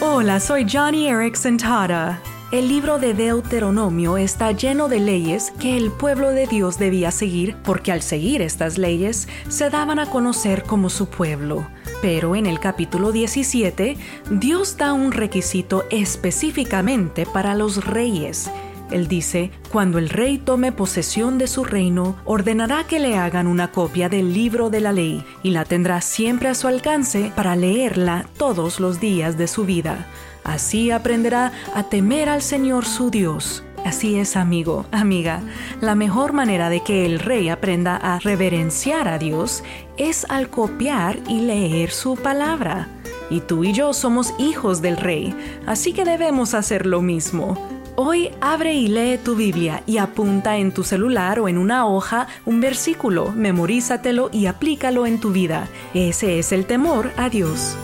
Hola, soy Johnny Erickson Tata. El libro de Deuteronomio está lleno de leyes que el pueblo de Dios debía seguir porque al seguir estas leyes se daban a conocer como su pueblo. Pero en el capítulo 17, Dios da un requisito específicamente para los reyes. Él dice, cuando el rey tome posesión de su reino, ordenará que le hagan una copia del libro de la ley y la tendrá siempre a su alcance para leerla todos los días de su vida. Así aprenderá a temer al Señor su Dios. Así es, amigo, amiga. La mejor manera de que el rey aprenda a reverenciar a Dios es al copiar y leer su palabra. Y tú y yo somos hijos del rey, así que debemos hacer lo mismo. Hoy abre y lee tu Biblia y apunta en tu celular o en una hoja un versículo, memorízatelo y aplícalo en tu vida. Ese es el temor a Dios.